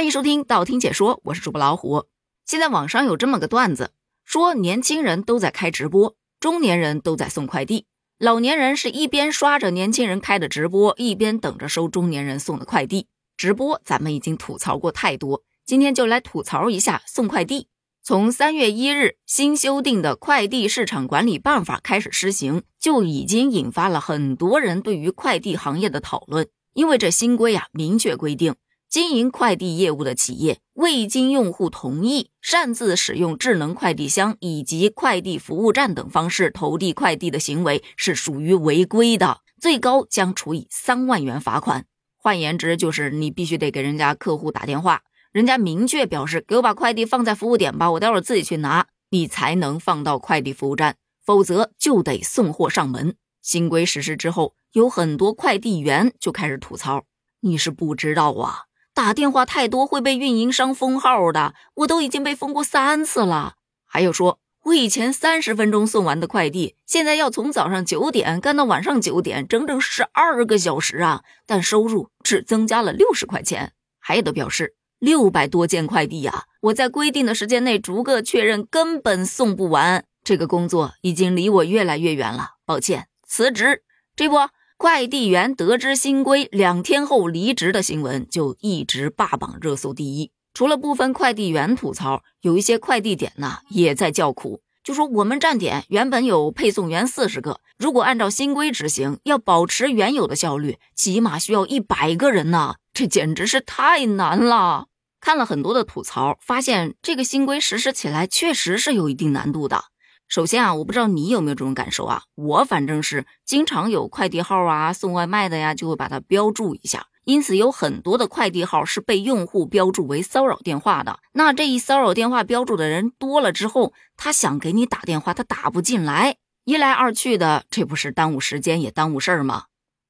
欢迎收听道听解说，我是主播老虎。现在网上有这么个段子，说年轻人都在开直播，中年人都在送快递，老年人是一边刷着年轻人开的直播，一边等着收中年人送的快递。直播咱们已经吐槽过太多，今天就来吐槽一下送快递。从三月一日新修订的快递市场管理办法开始施行，就已经引发了很多人对于快递行业的讨论，因为这新规啊明确规定。经营快递业务的企业未经用户同意，擅自使用智能快递箱以及快递服务站等方式投递快递的行为是属于违规的，最高将处以三万元罚款。换言之，就是你必须得给人家客户打电话，人家明确表示给我把快递放在服务点吧，我待会儿自己去拿，你才能放到快递服务站，否则就得送货上门。新规实施之后，有很多快递员就开始吐槽：“你是不知道啊。”打电话太多会被运营商封号的，我都已经被封过三次了。还有说，我以前三十分钟送完的快递，现在要从早上九点干到晚上九点，整整十二个小时啊！但收入只增加了六十块钱。还有的表示，六百多件快递呀，我在规定的时间内逐个确认，根本送不完。这个工作已经离我越来越远了，抱歉，辞职。这不。快递员得知新规，两天后离职的新闻就一直霸榜热搜第一。除了部分快递员吐槽，有一些快递点呢也在叫苦，就说我们站点原本有配送员四十个，如果按照新规执行，要保持原有的效率，起码需要一百个人呢，这简直是太难了。看了很多的吐槽，发现这个新规实施起来确实是有一定难度的。首先啊，我不知道你有没有这种感受啊，我反正是经常有快递号啊、送外卖的呀，就会把它标注一下。因此有很多的快递号是被用户标注为骚扰电话的。那这一骚扰电话标注的人多了之后，他想给你打电话，他打不进来。一来二去的，这不是耽误时间也耽误事儿吗？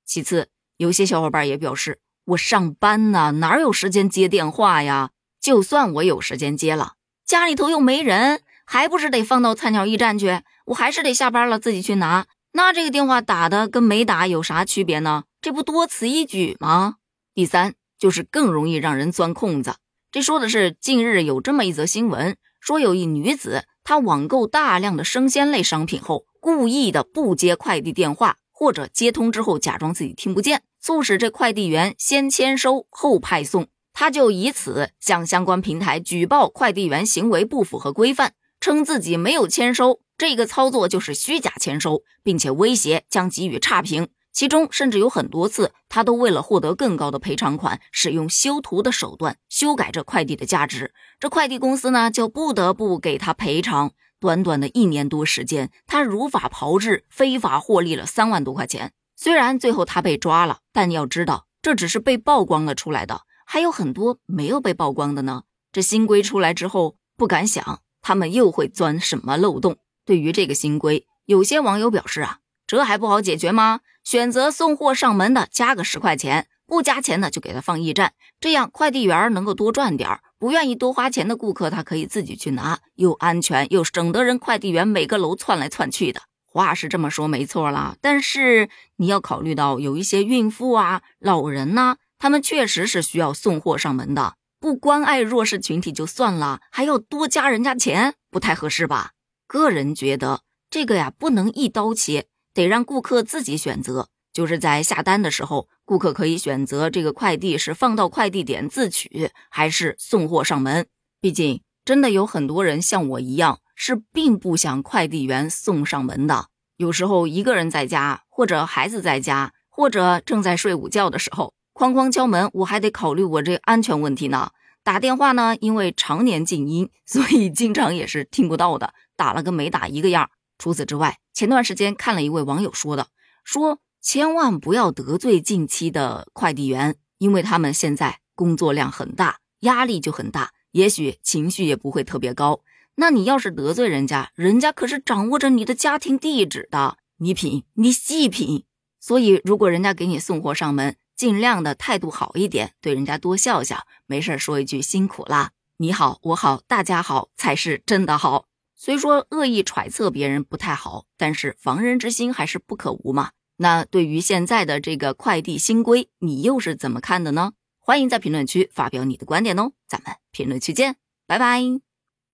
其次，有些小伙伴也表示，我上班呢，哪有时间接电话呀？就算我有时间接了，家里头又没人。还不是得放到菜鸟驿站去，我还是得下班了自己去拿。那这个电话打的跟没打有啥区别呢？这不多此一举吗？第三就是更容易让人钻空子。这说的是近日有这么一则新闻，说有一女子她网购大量的生鲜类商品后，故意的不接快递电话，或者接通之后假装自己听不见，促使这快递员先签收后派送。她就以此向相关平台举报快递员行为不符合规范。称自己没有签收，这个操作就是虚假签收，并且威胁将给予差评。其中甚至有很多次，他都为了获得更高的赔偿款，使用修图的手段修改这快递的价值。这快递公司呢，就不得不给他赔偿。短短的一年多时间，他如法炮制，非法获利了三万多块钱。虽然最后他被抓了，但要知道，这只是被曝光了出来的，还有很多没有被曝光的呢。这新规出来之后，不敢想。他们又会钻什么漏洞？对于这个新规，有些网友表示啊，这还不好解决吗？选择送货上门的加个十块钱，不加钱的就给他放驿站，这样快递员能够多赚点儿。不愿意多花钱的顾客，他可以自己去拿，又安全又省得人快递员每个楼窜来窜去的。话是这么说没错啦，但是你要考虑到有一些孕妇啊、老人呐，他们确实是需要送货上门的。不关爱弱势群体就算了，还要多加人家钱，不太合适吧？个人觉得这个呀，不能一刀切，得让顾客自己选择。就是在下单的时候，顾客可以选择这个快递是放到快递点自取，还是送货上门。毕竟，真的有很多人像我一样，是并不想快递员送上门的。有时候一个人在家，或者孩子在家，或者正在睡午觉的时候。哐哐敲门，我还得考虑我这安全问题呢。打电话呢，因为常年静音，所以经常也是听不到的，打了跟没打一个样。除此之外，前段时间看了一位网友说的，说千万不要得罪近期的快递员，因为他们现在工作量很大，压力就很大，也许情绪也不会特别高。那你要是得罪人家，人家可是掌握着你的家庭地址的，你品，你细品。所以，如果人家给你送货上门，尽量的态度好一点，对人家多笑笑，没事说一句辛苦啦，你好，我好，大家好才是真的好。虽说恶意揣测别人不太好，但是防人之心还是不可无嘛。那对于现在的这个快递新规，你又是怎么看的呢？欢迎在评论区发表你的观点哦，咱们评论区见，拜拜。